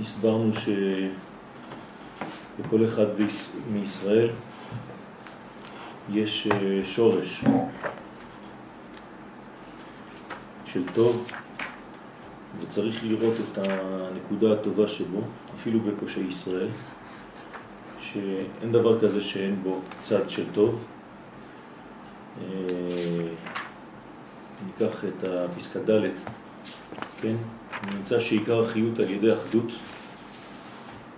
הסברנו שלכל אחד מישראל יש אה, שורש של טוב וצריך לראות את הנקודה הטובה שבו, אפילו בפושעי ישראל, שאין דבר כזה שאין בו צד של טוב. אה, ניקח את הפסקה ד', כן? נמצא שעיקר החיות על ידי אחדות,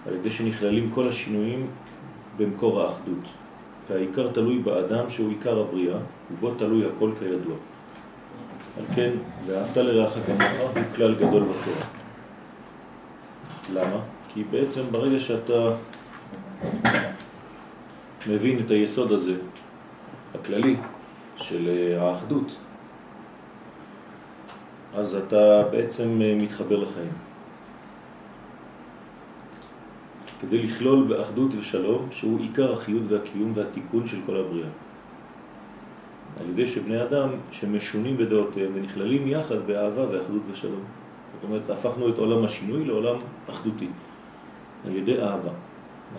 על ידי שנכללים כל השינויים במקור האחדות. והעיקר תלוי באדם שהוא עיקר הבריאה, ובו תלוי הכל כידוע. על כן, ואהבת לרעך כמוך הוא כלל גדול בתורה. למה? כי בעצם ברגע שאתה מבין את היסוד הזה, הכללי, של אה, האחדות, אז אתה בעצם אה, מתחבר לחיים. כדי לכלול באחדות ושלום, שהוא עיקר החיות והקיום והתיקון של כל הבריאה. על ידי שבני אדם שמשונים בדעותיהם ונכללים יחד באהבה ואחדות ושלום. זאת אומרת, הפכנו את עולם השינוי לעולם אחדותי, על ידי אהבה,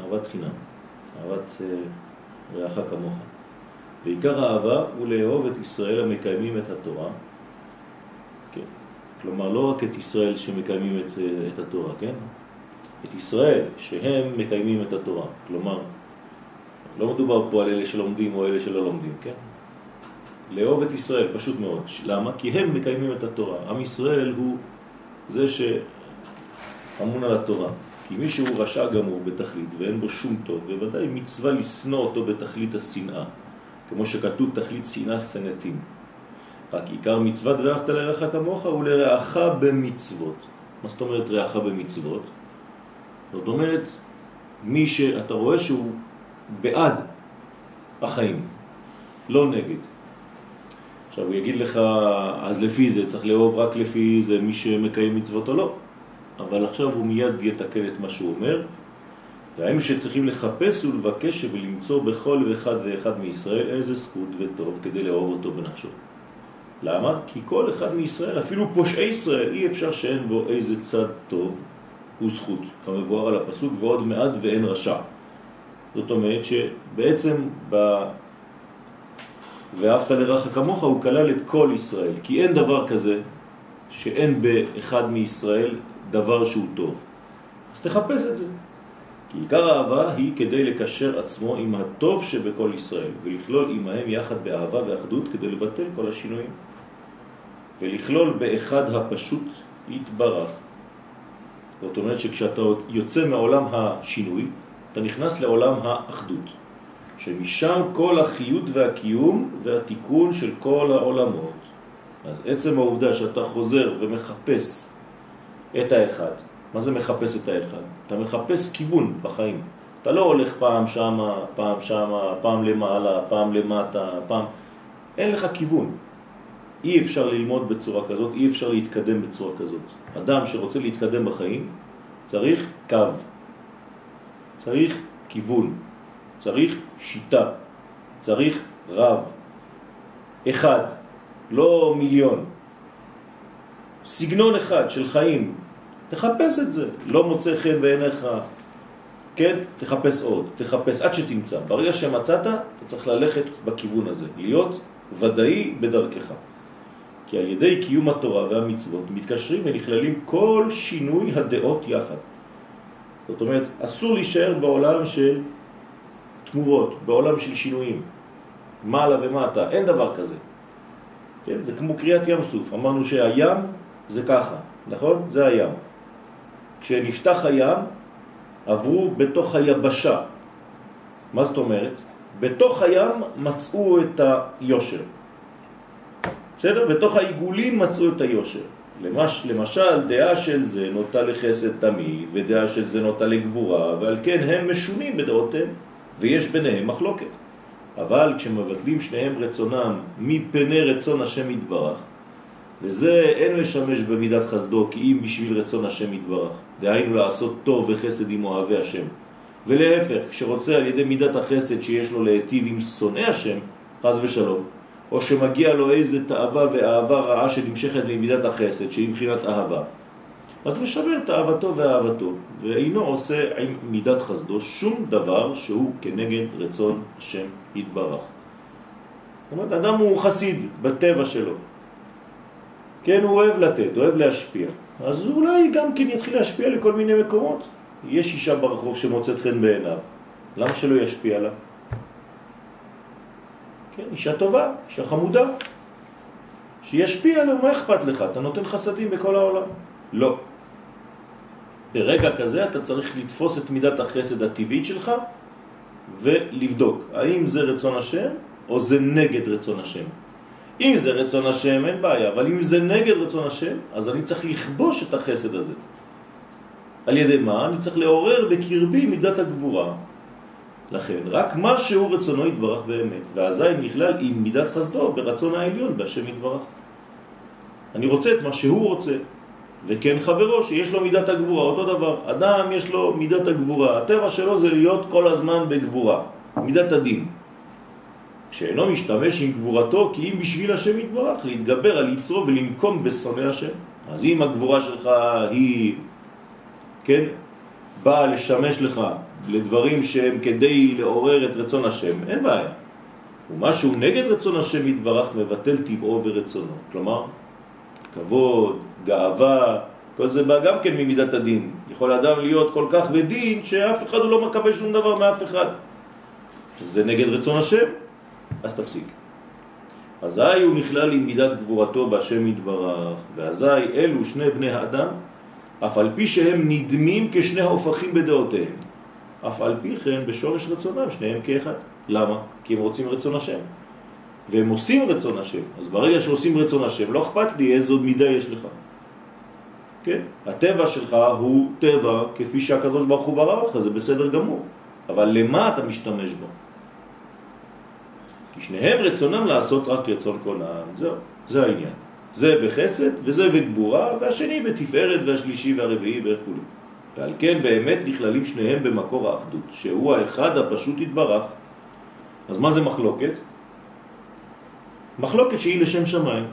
אהבת חינם, אהבת אה, רעך כמוך. ועיקר האהבה הוא לאהוב את ישראל המקיימים את התורה. כלומר לא רק את ישראל שמקיימים את, את התורה, כן? את ישראל שהם מקיימים את התורה, כלומר לא מדובר פה על אלה שלומדים או אלה שלא לומדים, כן? לאהוב את ישראל, פשוט מאוד. למה? כי הם מקיימים את התורה. עם ישראל הוא זה שאמון על התורה. כי מי שהוא רשע גמור בתכלית ואין בו שום טוב, בוודאי מצווה לסנוע אותו בתכלית השנאה. כמו שכתוב תכלית שנאה סנתים. רק עיקר מצוות ואהבת לרעך כמוך הוא לרעך במצוות. מה זאת אומרת רעך במצוות? זאת אומרת, מי שאתה רואה שהוא בעד החיים, לא נגד. עכשיו הוא יגיד לך, אז לפי זה צריך לאהוב רק לפי זה מי שמקיים מצוות או לא. אבל עכשיו הוא מיד יתקן את מה שהוא אומר. והיינו שצריכים לחפש ולבקש ולמצוא בכל ואחד ואחד מישראל איזה זכות וטוב כדי לאהוב אותו בנפשו. למה? כי כל אחד מישראל, אפילו פושעי ישראל, אי אפשר שאין בו איזה צד טוב וזכות, כמבואר על הפסוק, ועוד מעט ואין רשע. זאת אומרת שבעצם ב... ואהבת לרעך כמוך הוא כלל את כל ישראל, כי אין דבר כזה שאין באחד מישראל דבר שהוא טוב. אז תחפש את זה. כי עיקר האהבה היא כדי לקשר עצמו עם הטוב שבכל ישראל, ולכלול עמהם יחד באהבה ואחדות כדי לבטל כל השינויים. ולכלול באחד הפשוט יתברך. זאת אומרת שכשאתה יוצא מעולם השינוי, אתה נכנס לעולם האחדות. שמשם כל החיות והקיום והתיקון של כל העולמות. אז עצם העובדה שאתה חוזר ומחפש את האחד, מה זה מחפש את האחד? אתה מחפש כיוון בחיים. אתה לא הולך פעם שמה, פעם שמה, פעם למעלה, פעם למטה, פעם... אין לך כיוון. אי אפשר ללמוד בצורה כזאת, אי אפשר להתקדם בצורה כזאת. אדם שרוצה להתקדם בחיים צריך קו, צריך כיוון, צריך שיטה, צריך רב, אחד, לא מיליון. סגנון אחד של חיים, תחפש את זה. לא מוצא חן בעיניך, כן? תחפש עוד, תחפש עד שתמצא. ברגע שמצאת, אתה צריך ללכת בכיוון הזה, להיות ודאי בדרכך. כי על ידי קיום התורה והמצוות מתקשרים ונכללים כל שינוי הדעות יחד. זאת אומרת, אסור להישאר בעולם של תמורות, בעולם של שינויים, מעלה ומטה, אין דבר כזה. כן? זה כמו קריאת ים סוף, אמרנו שהים זה ככה, נכון? זה הים. כשנפתח הים, עברו בתוך היבשה. מה זאת אומרת? בתוך הים מצאו את היושר. בסדר? בתוך העיגולים מצאו את היושר. למש, למשל, דעה של זה נוטה לחסד תמיד, ודעה של זה נוטה לגבורה, ועל כן הם משונים בדעותיהם. ויש ביניהם מחלוקת. אבל כשמבטלים שניהם רצונם מפני רצון השם יתברך, וזה אין לשמש במידת חסדו כי אם בשביל רצון השם יתברך, דהיינו לעשות טוב וחסד עם אוהבי השם. ולהפך, כשרוצה על ידי מידת החסד שיש לו להטיב עם שונא השם, חז ושלום, או שמגיע לו איזה תאווה ואהבה רעה שנמשכת למידת החסד, שהיא מבחינת אהבה. אז משמר את אהבתו ואהבתו, ואינו עושה עם מידת חסדו שום דבר שהוא כנגד רצון השם יתברך. זאת אומרת, אדם הוא חסיד בטבע שלו. כן, הוא אוהב לתת, אוהב להשפיע. אז אולי גם כן יתחיל להשפיע לכל מיני מקומות. יש אישה ברחוב שמוצאת חן בעיניו, למה שלא ישפיע לה? כן, אישה טובה, אישה חמודה, שישפיע לה, מה אכפת לך? אתה נותן חסדים בכל העולם. לא. ברגע כזה אתה צריך לתפוס את מידת החסד הטבעית שלך ולבדוק האם זה רצון השם או זה נגד רצון השם. אם זה רצון השם אין בעיה, אבל אם זה נגד רצון השם, אז אני צריך לכבוש את החסד הזה. על ידי מה? אני צריך לעורר בקרבי מידת הגבורה. לכן, רק מה שהוא רצונו יתברך באמת, ואזי נכלל עם מידת חסדו ברצון העליון בהשם יתברך. אני רוצה את מה שהוא רוצה, וכן חברו שיש לו מידת הגבורה, אותו דבר. אדם יש לו מידת הגבורה, הטבע שלו זה להיות כל הזמן בגבורה, מידת הדין. שאינו משתמש עם גבורתו כי אם בשביל השם יתברך להתגבר על יצרו ולמקום בשונא השם. אז אם הגבורה שלך היא, כן, באה לשמש לך לדברים שהם כדי לעורר את רצון השם, אין בעיה. ומשהו נגד רצון השם יתברך מבטל טבעו ורצונו. כלומר, כבוד, גאווה, כל זה בא גם כן ממידת הדין. יכול אדם להיות כל כך בדין שאף אחד הוא לא מקבל שום דבר מאף אחד. זה נגד רצון השם. אז תפסיק. אזי הוא נכלל עם מידת גבורתו בהשם יתברך, ואזי אלו שני בני האדם, אף על פי שהם נדמים כשני ההופכים בדעותיהם. אף על פי כן בשורש רצונם שניהם כאחד. למה? כי הם רוצים רצון השם. והם עושים רצון השם. אז ברגע שעושים רצון השם, לא אכפת לי איזו מידה יש לך. כן? הטבע שלך הוא טבע כפי שהקדוש ברוך הוא ברא אותך, זה בסדר גמור. אבל למה אתה משתמש בו? כי שניהם רצונם לעשות רק רצון כל העם. זהו, זה העניין. זה בחסד וזה בגבורה, והשני בתפארת והשלישי והרביעי וכו'. ועל כן באמת נכללים שניהם במקור האחדות, שהוא האחד הפשוט התברך. אז מה זה מחלוקת? מחלוקת שהיא לשם שמיים.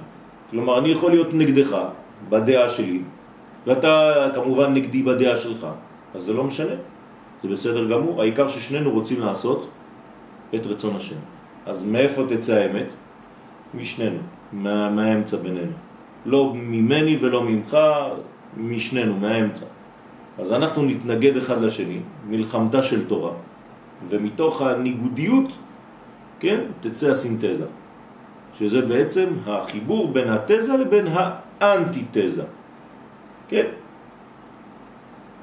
כלומר, אני יכול להיות נגדך בדעה שלי, ואתה כמובן נגדי בדעה שלך, אז זה לא משנה, זה בסדר גמור. העיקר ששנינו רוצים לעשות את רצון השם. אז מאיפה תצא האמת? משנינו, מה, מהאמצע בינינו. לא ממני ולא ממך, משנינו, מהאמצע. אז אנחנו נתנגד אחד לשני, מלחמתה של תורה, ומתוך הניגודיות, כן, תצא הסינתזה, שזה בעצם החיבור בין התזה לבין האנטיתזה, כן?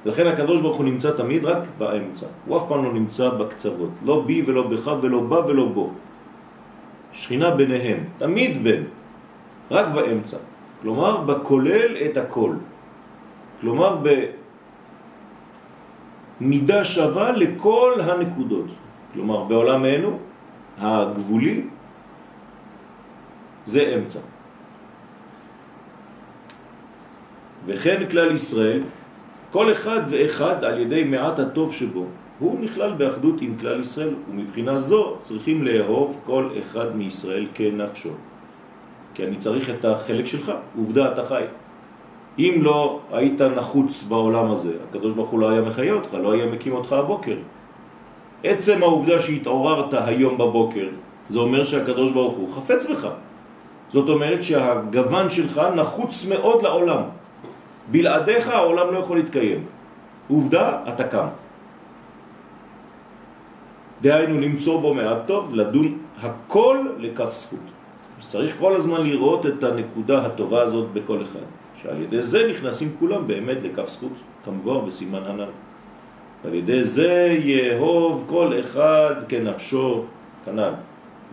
לכן הקדוש ברוך הוא נמצא תמיד רק באמצע, הוא אף פעם לא נמצא בקצוות, לא בי ולא בך ולא בה ולא בו. שכינה ביניהם, תמיד בין, רק באמצע. כלומר, בכולל את הכל. כלומר, במידה שווה לכל הנקודות. כלומר, בעולמנו הגבולי זה אמצע. וכן כלל ישראל, כל אחד ואחד על ידי מעט הטוב שבו, הוא נכלל באחדות עם כלל ישראל, ומבחינה זו צריכים לאהוב כל אחד מישראל כנפשו. כי אני צריך את החלק שלך, עובדה אתה חי. אם לא היית נחוץ בעולם הזה, הקדוש ברוך הוא לא היה מחיה אותך, לא היה מקים אותך הבוקר. עצם העובדה שהתעוררת היום בבוקר, זה אומר שהקדוש ברוך הוא חפץ בך. זאת אומרת שהגוון שלך נחוץ מאוד לעולם. בלעדיך העולם לא יכול להתקיים. עובדה, אתה קם. דהיינו למצוא בו מעט טוב, לדון הכל לכף זכות. צריך כל הזמן לראות את הנקודה הטובה הזאת בכל אחד, שעל ידי זה נכנסים כולם באמת לכף זכות, כמבואר בסימן הנ"ל. על ידי זה יאהוב כל אחד כנפשו כנ"ל,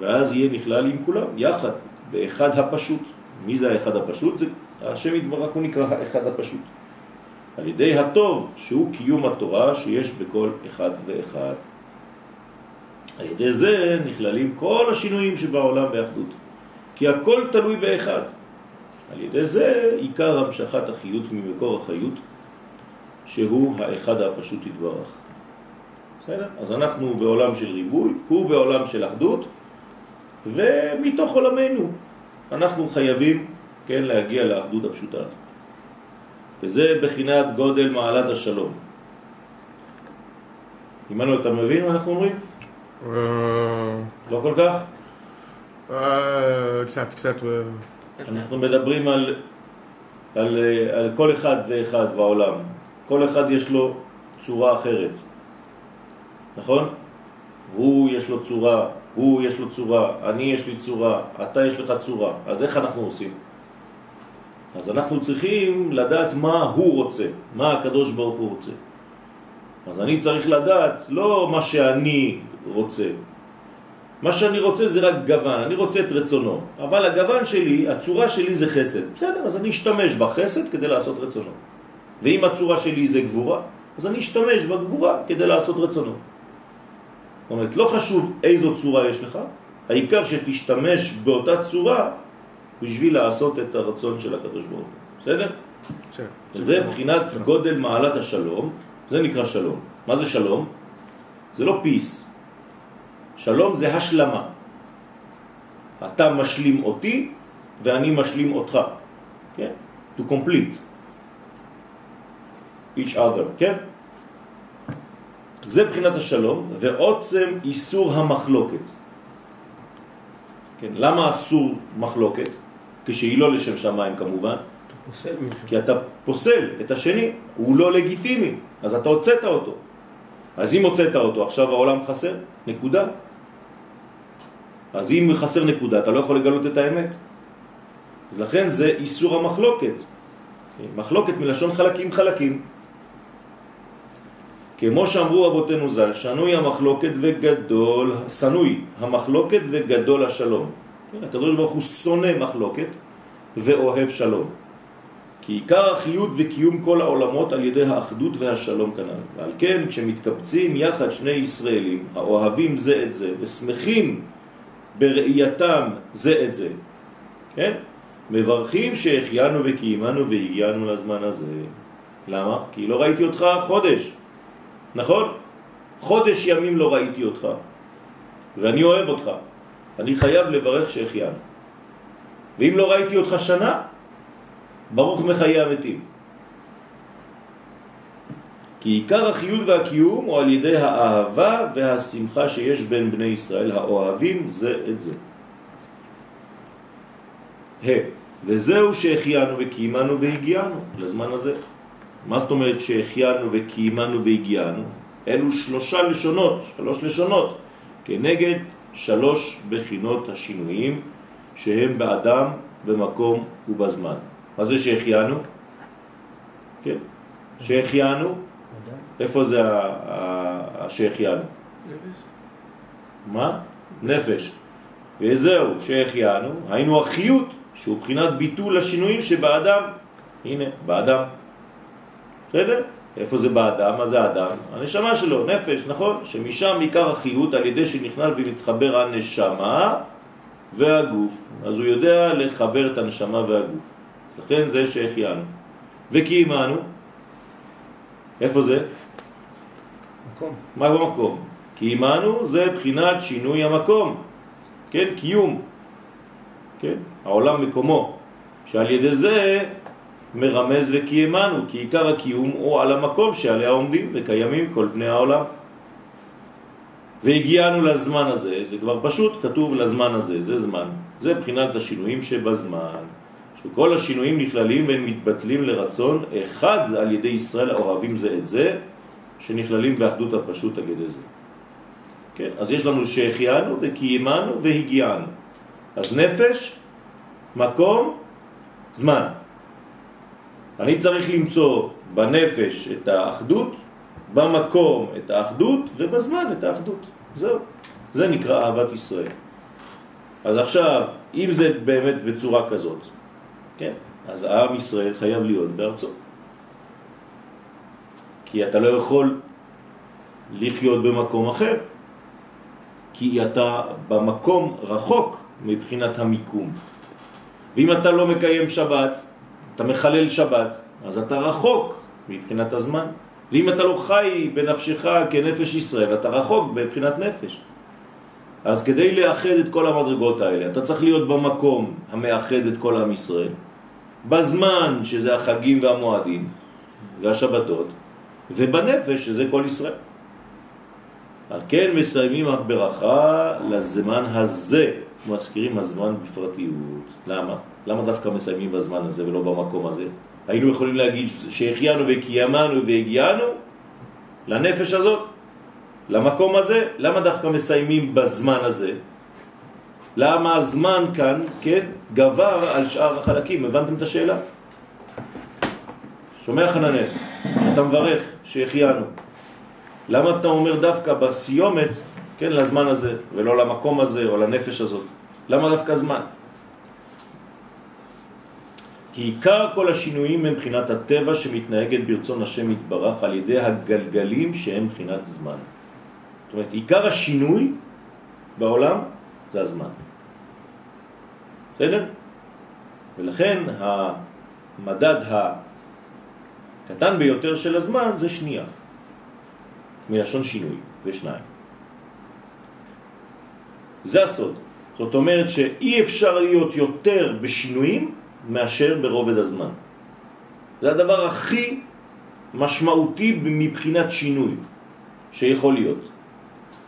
ואז יהיה נכלל עם כולם, יחד, באחד הפשוט. מי זה האחד הפשוט? זה השם יתברך הוא נקרא האחד הפשוט. על ידי הטוב, שהוא קיום התורה שיש בכל אחד ואחד. על ידי זה נכללים כל השינויים שבעולם באחדות, כי הכל תלוי באחד. על ידי זה עיקר המשכת החיות ממקור החיות, שהוא האחד הפשוט יתברך. בסדר? אז אנחנו בעולם של ריבוי, הוא בעולם של אחדות, ומתוך עולמנו אנחנו חייבים, כן, להגיע לאחדות הפשוטה. וזה בחינת גודל מעלת השלום. עמנו, אתה מבין מה אנחנו אומרים? אה, לא כל כך? אה, קצת, קצת. אנחנו מדברים על, על, על כל אחד ואחד בעולם. כל אחד יש לו צורה אחרת, נכון? הוא יש לו צורה, הוא יש לו צורה, אני יש לי צורה, אתה יש לך צורה. אז איך אנחנו עושים? אז אנחנו צריכים לדעת מה הוא רוצה, מה הקדוש ברוך הוא רוצה. אז אני צריך לדעת לא מה שאני רוצה. מה שאני רוצה זה רק גוון, אני רוצה את רצונו. אבל הגוון שלי, הצורה שלי זה חסד. בסדר, אז אני אשתמש בחסד כדי לעשות רצונו. ואם הצורה שלי זה גבורה, אז אני אשתמש בגבורה כדי לעשות רצונו. זאת אומרת, לא חשוב איזו צורה יש לך, העיקר שתשתמש באותה צורה בשביל לעשות את הרצון של הקדוש ברוך הוא. בסדר? וזה מבחינת גודל מעלת השלום, זה נקרא שלום. מה זה שלום? זה לא פיס. שלום זה השלמה. אתה משלים אותי ואני משלים אותך. כן? To complete. each other, כן? זה בחינת השלום ועוצם איסור המחלוקת. כן, למה אסור מחלוקת? כשהיא לא לשם שמיים כמובן. פוסל מישהו. כי אתה פוסל את השני, הוא לא לגיטימי, אז אתה הוצאת אותו. אז אם הוצאת אותו, עכשיו העולם חסר, נקודה. אז אם חסר נקודה, אתה לא יכול לגלות את האמת. אז לכן זה איסור המחלוקת. מחלוקת מלשון חלקים חלקים. כמו שאמרו אבותינו ז"ל, שנוי המחלוקת וגדול, שנוי המחלוקת וגדול השלום. כן, הקדוש ברוך הוא שונא מחלוקת ואוהב שלום. כי עיקר החיות וקיום כל העולמות על ידי האחדות והשלום כנ"ל. ועל כן, כשמתקבצים יחד שני ישראלים, האוהבים זה את זה, ושמחים בראייתם זה את זה, כן? מברכים שהחיינו וקיימנו והגיענו לזמן הזה. למה? כי לא ראיתי אותך חודש, נכון? חודש ימים לא ראיתי אותך, ואני אוהב אותך. אני חייב לברך שהחיינו. ואם לא ראיתי אותך שנה, ברוך מחיי המתים. כי עיקר החיות והקיום הוא על ידי האהבה והשמחה שיש בין בני ישראל האוהבים זה את זה. ה. וזהו שהחיינו וקיימנו והגיענו לזמן הזה. מה זאת אומרת שהחיינו וקיימנו והגיענו? אלו שלושה לשונות, שלוש לשונות, כנגד שלוש בחינות השינויים שהם באדם, במקום ובזמן. מה זה שהחיינו? כן, שהחיינו, איפה זה שהחיינו? מה? נפש. וזהו, שהחיינו, היינו החיות, שהוא בחינת ביטול השינויים שבאדם. הנה, באדם. בסדר? איפה זה באדם? מה זה האדם? הנשמה שלו, נפש, נכון? שמשם עיקר החיות על ידי שנכנל ומתחבר הנשמה והגוף. אז הוא יודע לחבר את הנשמה והגוף. לכן זה שהחיינו. וקיימנו, איפה זה? מקום. מה במקום? קיימנו זה בחינת שינוי המקום, כן? קיום, כן? העולם מקומו, שעל ידי זה מרמז וקיימנו, כי עיקר הקיום הוא על המקום שעליה עומדים וקיימים כל בני העולם. והגיענו לזמן הזה, זה כבר פשוט, כתוב לזמן הזה, זה זמן. זה בחינת השינויים שבזמן, שכל השינויים נכללים והם מתבטלים לרצון אחד על ידי ישראל האוהבים זה את זה, שנכללים באחדות הפשוט על ידי זה. כן? אז יש לנו שהחיינו וקיימנו והגיענו. אז נפש, מקום, זמן. אני צריך למצוא בנפש את האחדות, במקום את האחדות ובזמן את האחדות. זהו. זה נקרא אהבת ישראל. אז עכשיו, אם זה באמת בצורה כזאת, כן, אז העם ישראל חייב להיות בארצו. כי אתה לא יכול לחיות במקום אחר, כי אתה במקום רחוק מבחינת המיקום. ואם אתה לא מקיים שבת, אתה מחלל שבת, אז אתה רחוק מבחינת הזמן. ואם אתה לא חי בנפשך כנפש ישראל, אתה רחוק מבחינת נפש. אז כדי לאחד את כל המדרגות האלה, אתה צריך להיות במקום המאחד את כל עם ישראל. בזמן שזה החגים והמועדים והשבתות, ובנפש שזה כל ישראל. על כן מסיימים הברכה לזמן הזה, מזכירים הזמן בפרטיות. למה? למה דווקא מסיימים בזמן הזה ולא במקום הזה? היינו יכולים להגיד שהחיינו וקיימנו והגיענו לנפש הזאת, למקום הזה, למה דווקא מסיימים בזמן הזה? למה הזמן כאן, כן, גבר על שאר החלקים? הבנתם את השאלה? שומע חננאל, אתה מברך שהחיינו. למה אתה אומר דווקא בסיומת, כן, לזמן הזה, ולא למקום הזה או לנפש הזאת? למה דווקא זמן? כי עיקר כל השינויים הם מבחינת הטבע שמתנהגת ברצון השם יתברך על ידי הגלגלים שהם מבחינת זמן. זאת אומרת, עיקר השינוי בעולם זה הזמן. בסדר? ולכן המדד הקטן ביותר של הזמן זה שנייה, מלשון שינוי, ושניים. זה הסוד. זאת אומרת שאי אפשר להיות יותר בשינויים מאשר ברובד הזמן. זה הדבר הכי משמעותי מבחינת שינוי שיכול להיות.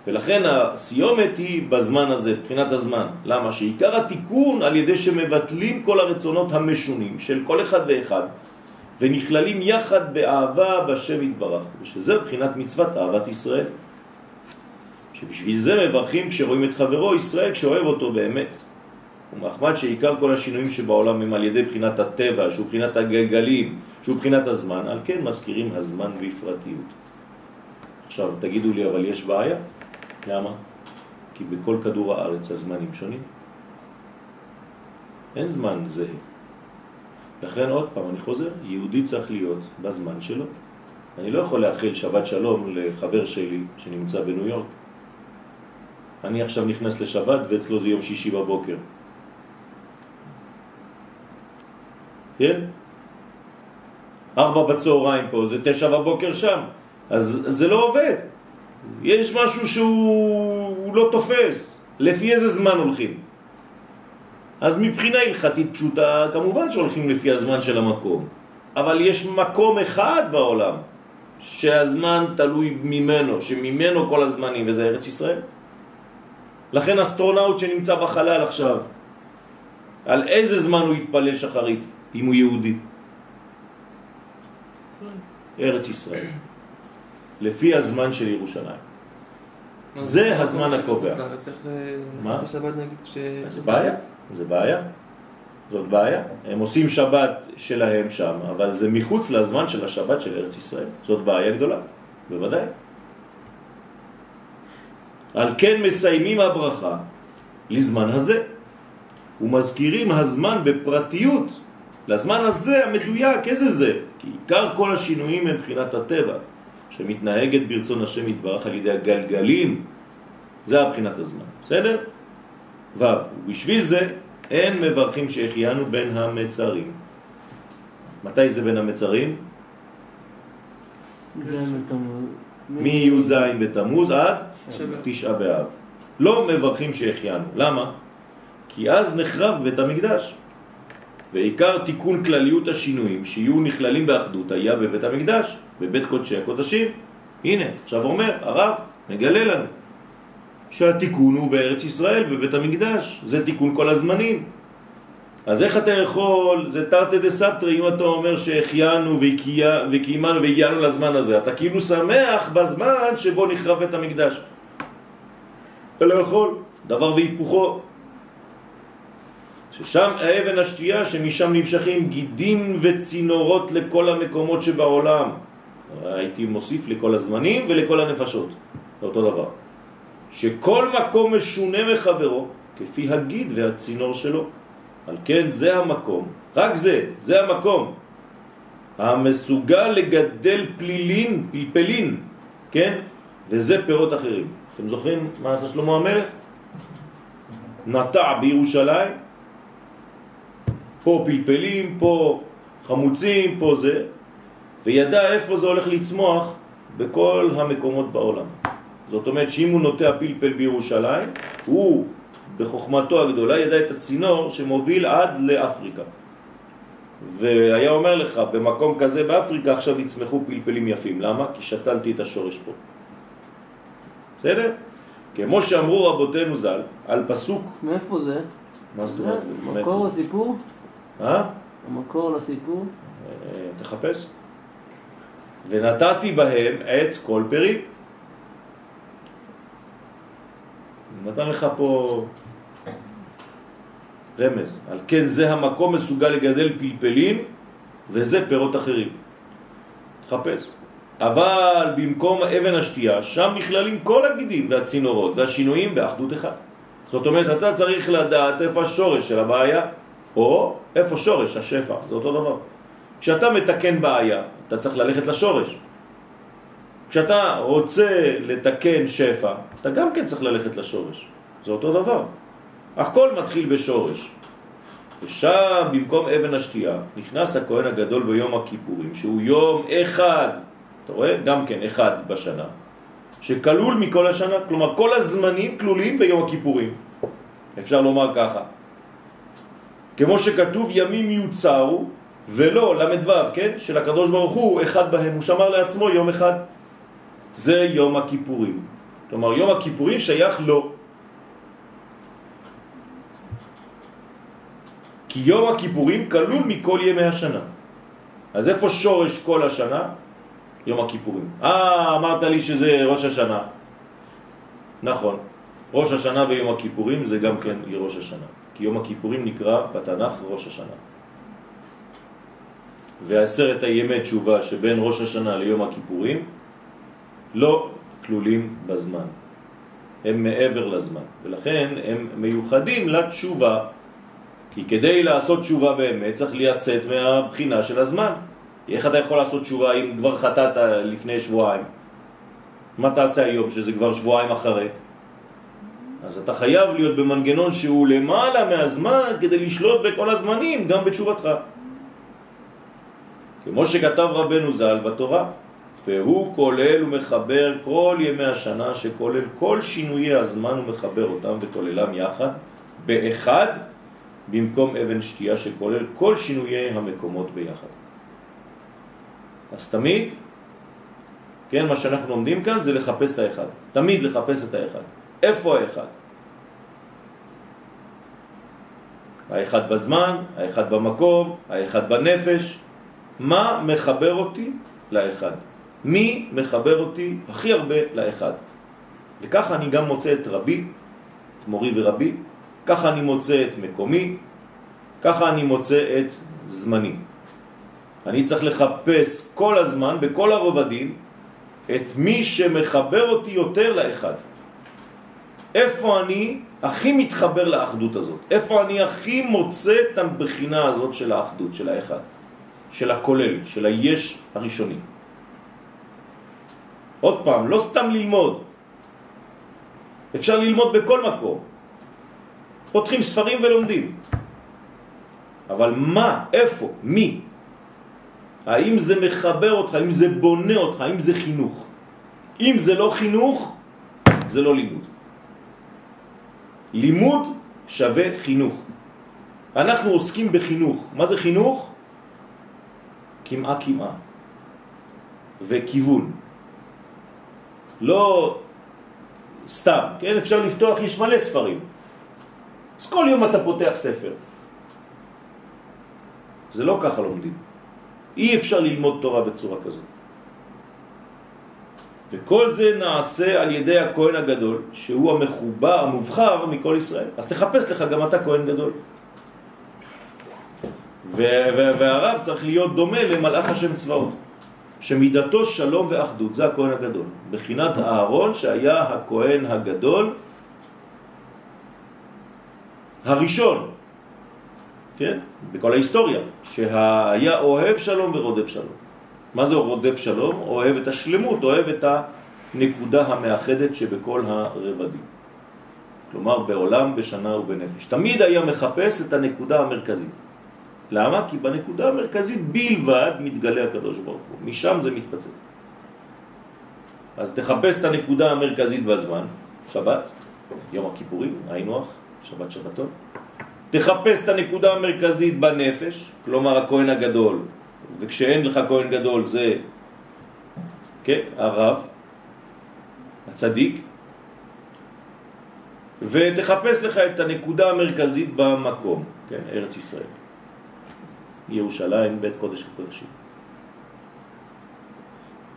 ולכן הסיומת היא בזמן הזה, מבחינת הזמן. למה? שעיקר התיקון על ידי שמבטלים כל הרצונות המשונים של כל אחד ואחד ונכללים יחד באהבה בשם יתברך, ושזה מבחינת מצוות אהבת ישראל. שבשביל זה מברכים כשרואים את חברו ישראל כשאוהב אותו באמת. ומחמד שעיקר כל השינויים שבעולם הם על ידי בחינת הטבע, שהוא בחינת הגלגלים, שהוא בחינת הזמן, על כן מזכירים הזמן בפרטיות. עכשיו תגידו לי, אבל יש בעיה? למה? כי בכל כדור הארץ הזמנים שונים. אין זמן זהה. לכן עוד פעם, אני חוזר, יהודי צריך להיות בזמן שלו. אני לא יכול לאחל שבת שלום לחבר שלי שנמצא בניו יורק. אני עכשיו נכנס לשבת ואצלו זה יום שישי בבוקר. כן? ארבע בצהריים פה, זה תשע בבוקר שם. אז זה לא עובד. יש משהו שהוא לא תופס. לפי איזה זמן הולכים? אז מבחינה הלכתית פשוטה, כמובן שהולכים לפי הזמן של המקום. אבל יש מקום אחד בעולם שהזמן תלוי ממנו, שממנו כל הזמנים, וזה ארץ ישראל. לכן אסטרונאוט שנמצא בחלל עכשיו, על איזה זמן הוא יתפלל שחרית, אם הוא יהודי? ארץ ישראל. לפי הזמן של ירושלים. זה הזמן הקובע. מה? זה בעיה, זה בעיה. זאת בעיה. הם עושים שבת שלהם שם, אבל זה מחוץ לזמן של השבת של ארץ ישראל. זאת בעיה גדולה, בוודאי. על כן מסיימים הברכה לזמן הזה, ומזכירים הזמן בפרטיות, לזמן הזה המדויק, איזה זה? כי עיקר כל השינויים הם מבחינת הטבע. שמתנהגת ברצון השם יתברך על ידי הגלגלים, זה הבחינת הזמן, בסדר? ו' ובשביל זה אין מברכים שהחיינו בין המצרים. מתי זה בין המצרים? מי"ז בתמוז עד תשעה באב. לא מברכים שהחיינו. למה? כי אז נחרב בית המקדש. ועיקר תיקון כלליות השינויים שיהיו נכללים באחדות היה בבית המקדש, בבית קודשי הקודשים. הנה, עכשיו אומר, הרב מגלה לנו שהתיקון הוא בארץ ישראל, בבית המקדש, זה תיקון כל הזמנים. אז איך אתה יכול, זה תרתי דה סתרי, אם אתה אומר שהחיינו וקיימנו והגיענו לזמן הזה, אתה כאילו שמח בזמן שבו נחרב בית המקדש. אתה לא יכול, דבר והיפוכו. ששם האבן השתייה שמשם נמשכים גידים וצינורות לכל המקומות שבעולם. הייתי מוסיף לכל הזמנים ולכל הנפשות, זה אותו דבר. שכל מקום משונה מחברו כפי הגיד והצינור שלו. על כן זה המקום, רק זה, זה המקום המסוגל לגדל פלילין, פלפלין, כן? וזה פירות אחרים. אתם זוכרים מה עשה שלמה המלך? נטע בירושלים פה פלפלים, פה חמוצים, פה זה, וידע איפה זה הולך לצמוח בכל המקומות בעולם. זאת אומרת שאם הוא נוטע פלפל בירושלים, הוא בחוכמתו הגדולה ידע את הצינור שמוביל עד לאפריקה. והיה אומר לך, במקום כזה באפריקה עכשיו יצמחו פלפלים יפים. למה? כי שתלתי את השורש פה. בסדר? כמו שאמרו רבותינו ז"ל, על פסוק... מאיפה זה? מה זאת אומרת? מקור הסיפור? אה? המקור לסיפור? אה, תחפש. ונתתי בהם עץ כל פרי. נתן לך פה רמז. על כן זה המקום מסוגל לגדל פלפלים וזה פירות אחרים. תחפש. אבל במקום אבן השתייה, שם נכללים כל הגידים והצינורות והשינויים באחדות אחד. זאת אומרת, אתה צריך לדעת איפה השורש של הבעיה, או איפה שורש השפע, זה אותו דבר. כשאתה מתקן בעיה, אתה צריך ללכת לשורש. כשאתה רוצה לתקן שפע, אתה גם כן צריך ללכת לשורש. זה אותו דבר. הכל מתחיל בשורש. ושם, במקום אבן השתייה, נכנס הכהן הגדול ביום הכיפורים, שהוא יום אחד, אתה רואה? גם כן אחד בשנה, שכלול מכל השנה, כלומר כל הזמנים כלולים ביום הכיפורים. אפשר לומר ככה. כמו שכתוב ימים יוצרו, ולא למדו, כן? של הקדוש ברוך הוא, אחד בהם, הוא שמר לעצמו יום אחד. זה יום הכיפורים. כלומר, יום הכיפורים שייך לו. כי יום הכיפורים כלול מכל ימי השנה. אז איפה שורש כל השנה? יום הכיפורים. אה, אמרת לי שזה ראש השנה. נכון. ראש השנה ויום הכיפורים זה גם כן ראש השנה. כי יום הכיפורים נקרא בתנ"ך ראש השנה. ועשרת הימי תשובה שבין ראש השנה ליום הכיפורים לא כלולים בזמן. הם מעבר לזמן, ולכן הם מיוחדים לתשובה. כי כדי לעשות תשובה באמת צריך לייצאת מהבחינה של הזמן. איך אתה יכול לעשות תשובה אם כבר חטאת לפני שבועיים? מה תעשה היום שזה כבר שבועיים אחרי? אז אתה חייב להיות במנגנון שהוא למעלה מהזמן כדי לשלוט בכל הזמנים, גם בתשובתך. כמו שכתב רבנו ז"ל בתורה, והוא כולל ומחבר כל ימי השנה שכולל כל שינויי הזמן ומחבר אותם וכוללם יחד באחד במקום אבן שתייה שכולל כל שינויי המקומות ביחד. אז תמיד, כן, מה שאנחנו לומדים כאן זה לחפש את האחד. תמיד לחפש את האחד. איפה האחד? האחד בזמן, האחד במקום, האחד בנפש. מה מחבר אותי לאחד? מי מחבר אותי הכי הרבה לאחד? וככה אני גם מוצא את רבי, את מורי ורבי, ככה אני מוצא את מקומי, ככה אני מוצא את זמני. אני צריך לחפש כל הזמן, בכל הרובדים, את מי שמחבר אותי יותר לאחד. איפה אני הכי מתחבר לאחדות הזאת? איפה אני הכי מוצא את הבחינה הזאת של האחדות, של האחד, של הכולל, של היש הראשוני? עוד פעם, לא סתם ללמוד. אפשר ללמוד בכל מקום. פותחים ספרים ולומדים. אבל מה, איפה, מי? האם זה מחבר אותך, האם זה בונה אותך, האם זה חינוך? אם זה לא חינוך, זה לא לימוד. לימוד שווה חינוך. אנחנו עוסקים בחינוך. מה זה חינוך? כמעה כמעה וכיוון. לא סתם, כן? אפשר לפתוח, יש מלא ספרים. אז כל יום אתה פותח ספר. זה לא ככה לומדים. אי אפשר ללמוד תורה בצורה כזאת. וכל זה נעשה על ידי הכהן הגדול, שהוא המחובר, המובחר מכל ישראל. אז תחפש לך גם אתה כהן גדול. והרב צריך להיות דומה למלאך השם צבאות, שמידתו שלום ואחדות, זה הכהן הגדול. בחינת הארון שהיה הכהן הגדול הראשון, כן? בכל ההיסטוריה, שהיה אוהב שלום ורודף שלום. מה זה רודף שלום? אוהב את השלמות, אוהב את הנקודה המאחדת שבכל הרבדים. כלומר, בעולם, בשנה ובנפש. תמיד היה מחפש את הנקודה המרכזית. למה? כי בנקודה המרכזית בלבד מתגלה הקדוש ברוך הוא. משם זה מתפצל. אז תחפש את הנקודה המרכזית בזמן, שבת, יום הכיפורים, היינו הך, שבת שבתון. תחפש את הנקודה המרכזית בנפש, כלומר הכהן הגדול, וכשאין לך כהן גדול זה, כן, הרב, הצדיק, ותחפש לך את הנקודה המרכזית במקום, כן, ארץ ישראל. ירושלים, בית קודש הקודשים.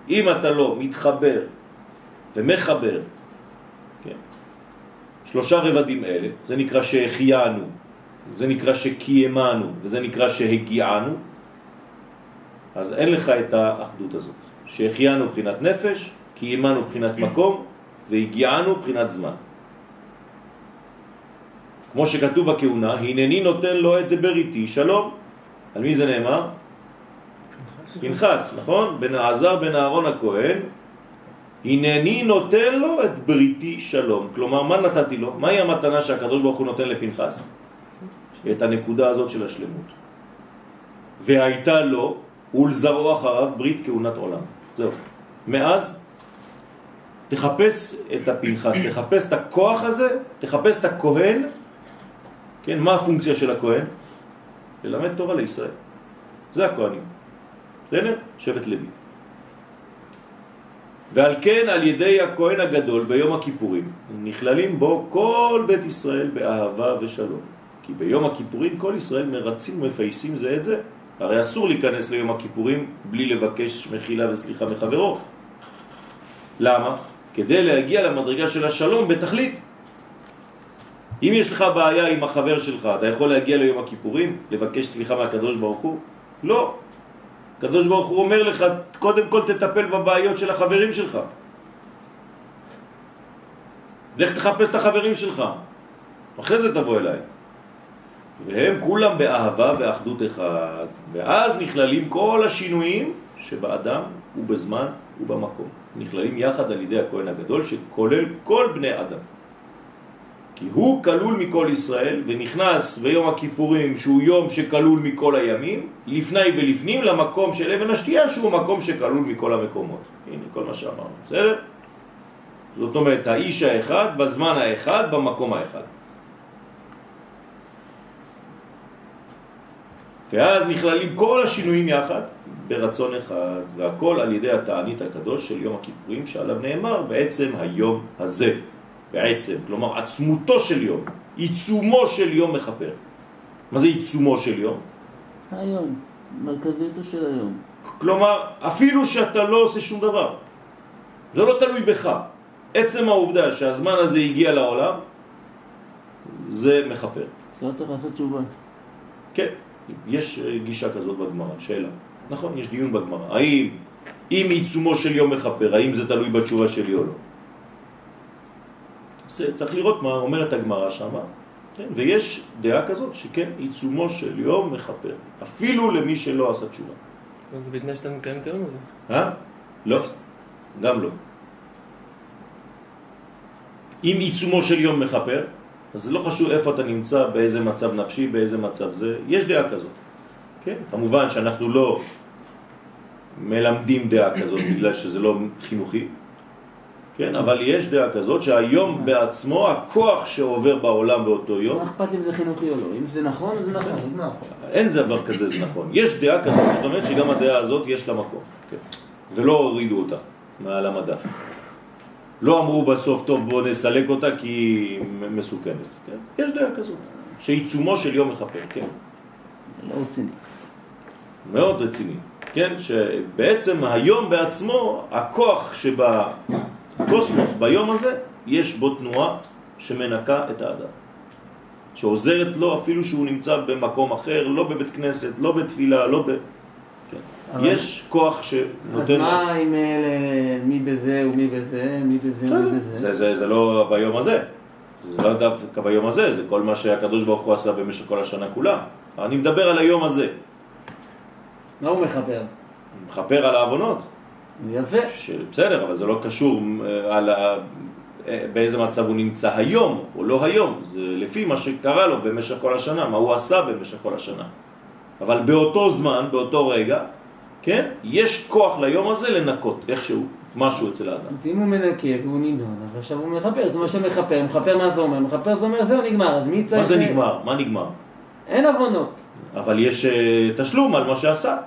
אם אתה לא מתחבר ומחבר, כן, שלושה רבדים אלה, זה נקרא שהחיינו, זה נקרא שקיימנו, וזה נקרא שהגיענו, אז אין לך את האחדות הזאת. שהחיינו מבחינת נפש, קיימנו מבחינת מקום, והגיענו מבחינת זמן. כמו שכתוב בכהונה, הנני נותן לו את בריתי שלום. על מי זה נאמר? פנחס, נכון? בן העזר בן אהרון הכהן, הנני נותן לו את בריתי שלום. כלומר, מה נתתי לו? מהי המתנה שהקדוש ברוך הוא נותן לפנחס? את הנקודה הזאת של השלמות. והייתה לו ולזרעו אחריו ברית כהונת עולם. זהו. מאז תחפש את הפנחס, תחפש את הכוח הזה, תחפש את הכהן. כן, מה הפונקציה של הכהן? ללמד תורה לישראל. זה הכהנים. בסדר? שבט לוי. ועל כן על ידי הכהן הגדול ביום הכיפורים נכללים בו כל בית ישראל באהבה ושלום. כי ביום הכיפורים כל ישראל מרצים ומפייסים זה את זה. הרי אסור להיכנס ליום הכיפורים בלי לבקש מחילה וסליחה מחברו. למה? כדי להגיע למדרגה של השלום בתכלית. אם יש לך בעיה עם החבר שלך, אתה יכול להגיע ליום הכיפורים, לבקש סליחה מהקדוש ברוך הוא? לא. הקדוש ברוך הוא אומר לך, קודם כל תטפל בבעיות של החברים שלך. לך תחפש את החברים שלך, אחרי זה תבוא אליי. והם כולם באהבה ואחדות אחד, ואז נכללים כל השינויים שבאדם ובזמן ובמקום. נכללים יחד על ידי הכהן הגדול שכולל כל בני אדם. כי הוא כלול מכל ישראל ונכנס ביום הכיפורים שהוא יום שכלול מכל הימים, לפני ולפנים למקום של אבן השתייה שהוא מקום שכלול מכל המקומות. הנה כל מה שאמרנו, בסדר? זאת אומרת, האיש האחד, בזמן האחד, במקום האחד. ואז נכללים כל השינויים יחד ברצון אחד, והכל על ידי התענית הקדוש של יום הכיפורים שעליו נאמר בעצם היום הזה, בעצם, כלומר עצמותו של יום, עיצומו של יום מכפר. מה זה עיצומו של יום? היום, מרכזיתו של היום. כלומר, אפילו שאתה לא עושה שום דבר, זה לא תלוי בך. עצם העובדה שהזמן הזה הגיע לעולם, זה מכפר. זה לא צריך לעשות תשובה. כן. יש אה, גישה כזאת בגמרא, שאלה. נכון, יש דיון בגמרא. האם, אם עיצומו של יום מחפר, האם זה תלוי בתשובה שלי או לא? צריך לראות מה אומרת הגמרא שמה, כן? ויש דעה כזאת שכן, עיצומו של יום מחפר, אפילו למי שלא עשה תשובה. זה בתנאי שאתה מקיים את היום הזה. אה? לא, גם לא. אם עיצומו של יום מחפר, אז לא חשוב איפה אתה נמצא, באיזה מצב נפשי, באיזה מצב זה, יש דעה כזאת. כן? כמובן שאנחנו לא מלמדים דעה כזאת בגלל שזה לא חינוכי, כן? אבל יש דעה כזאת שהיום בעצמו הכוח שעובר בעולם באותו יום, מה אכפת לי אם זה חינוכי או לא? אם זה נכון, זה נכון, נגמר. אין דבר כזה, זה נכון. יש דעה כזאת, זאת אומרת שגם הדעה הזאת יש לה מקום, כן? ולא הורידו אותה מעל המדף. לא אמרו בסוף, טוב בוא נסלק אותה כי היא מסוכנת. כן? יש דעה כזאת, שעיצומו של יום מחפר, כן? לא רציני. מאוד רציני, כן? שבעצם היום בעצמו, הכוח שבקוסמוס ביום הזה, יש בו תנועה שמנקה את האדם. שעוזרת לו אפילו שהוא נמצא במקום אחר, לא בבית כנסת, לא בתפילה, לא ב... יש כוח אז שנותן... מה עם אלה, מי בזה ומי בזה, מי בזה ומי זה, בזה? זה, לא ביום הזה, זה לא דווקא ביום הזה, זה כל מה שהקדוש ברוך הוא עשה במשך כל השנה כולה. אני מדבר על היום הזה, מה הוא? אני מכפר על העוונות, יפה. בסדר, אבל זה לא קשור אה, על ה... אה, באיזה מצב הוא נמצא היום או לא היום, זה לפי מה שקרה לו במשך כל השנה, מה הוא עשה במשך כל השנה. אבל באותו זמן, באותו רגע, כן, יש כוח ליום הזה לנקות איכשהו משהו אצל האדם. אז אם הוא מנקה והוא נידון, אז עכשיו הוא מחבר. זאת אומרת שמחבר, מחבר מה זה אומר? מחבר זה אומר זהו נגמר, אז מי צריך... מה זה נגמר? מה נגמר? אין עוונות. אבל יש אה, תשלום על מה שעשה.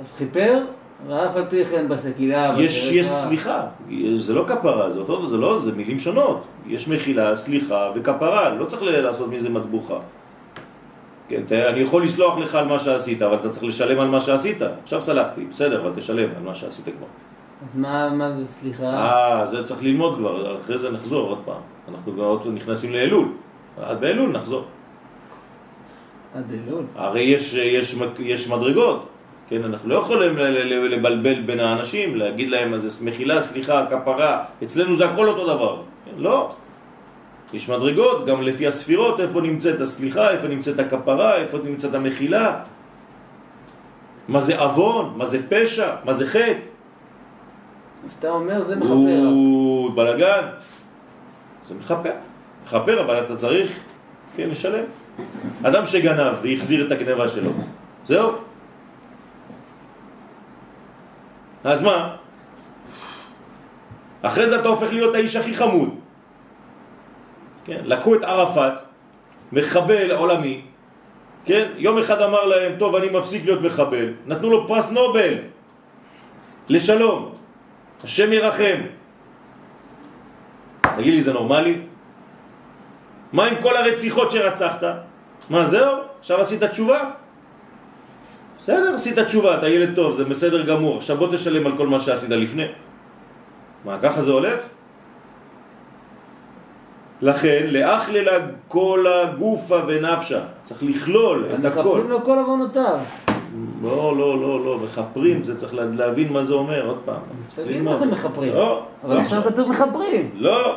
אז כיפר, ואף על פי כן בסקילה... יש. יש סליחה, זה לא כפרה, זה אותו, זה לא, זה מילים שונות. יש מחילה, סליחה וכפרה, לא צריך לעשות מזה מטבוחה. כן, ת- אני יכול לסלוח לך על מה שעשית, אבל אתה צריך לשלם על מה שעשית. עכשיו סלחתי, בסדר, אבל תשלם על מה שעשית כבר. אז מה, מה זה סליחה? אה, זה צריך ללמוד כבר, אחרי זה נחזור עוד פעם. אנחנו כבר עוד נכנסים לאלול. עד באלול נחזור. עד אלול. הרי יש, יש, יש מדרגות, כן? אנחנו לא יכולים לבלבל בין האנשים, להגיד להם אז זה מחילה, סליחה, כפרה, אצלנו זה הכל אותו דבר. כן? לא. יש מדרגות, גם לפי הספירות, איפה נמצאת הסליחה, איפה נמצאת הכפרה, איפה נמצאת המחילה. מה זה אבון, מה זה פשע, מה זה חטא. אז אתה אומר זה מכפר. הוא בלגן. זה מכפר. מכפר, אבל אתה צריך, כן, לשלם. אדם שגנב והחזיר את הגנבה שלו, זהו. אז מה? אחרי זה אתה הופך להיות האיש הכי חמוד. כן, לקחו את ערפאת, מחבל עולמי, כן, יום אחד אמר להם, טוב, אני מפסיק להיות מחבל. נתנו לו פרס נובל לשלום. השם ירחם. תגיד לי, זה נורמלי? מה עם כל הרציחות שרצחת? מה, זהו? עכשיו עשית תשובה? בסדר, עשית תשובה, אתה ילד טוב, זה בסדר גמור. עכשיו בוא תשלם על כל מה שעשית לפני. מה, ככה זה הולך? לכן, לאכללה כל הגופה ונפשה. צריך לכלול את הכל. מכפרים לו כל עוונותיו. לא, לא, לא, לא, מכפרים, זה צריך לה- להבין מה זה אומר, עוד פעם. תגיד. מה זה מכפרים. לא, אבל לא עכשיו. כתוב מכפרים. לא.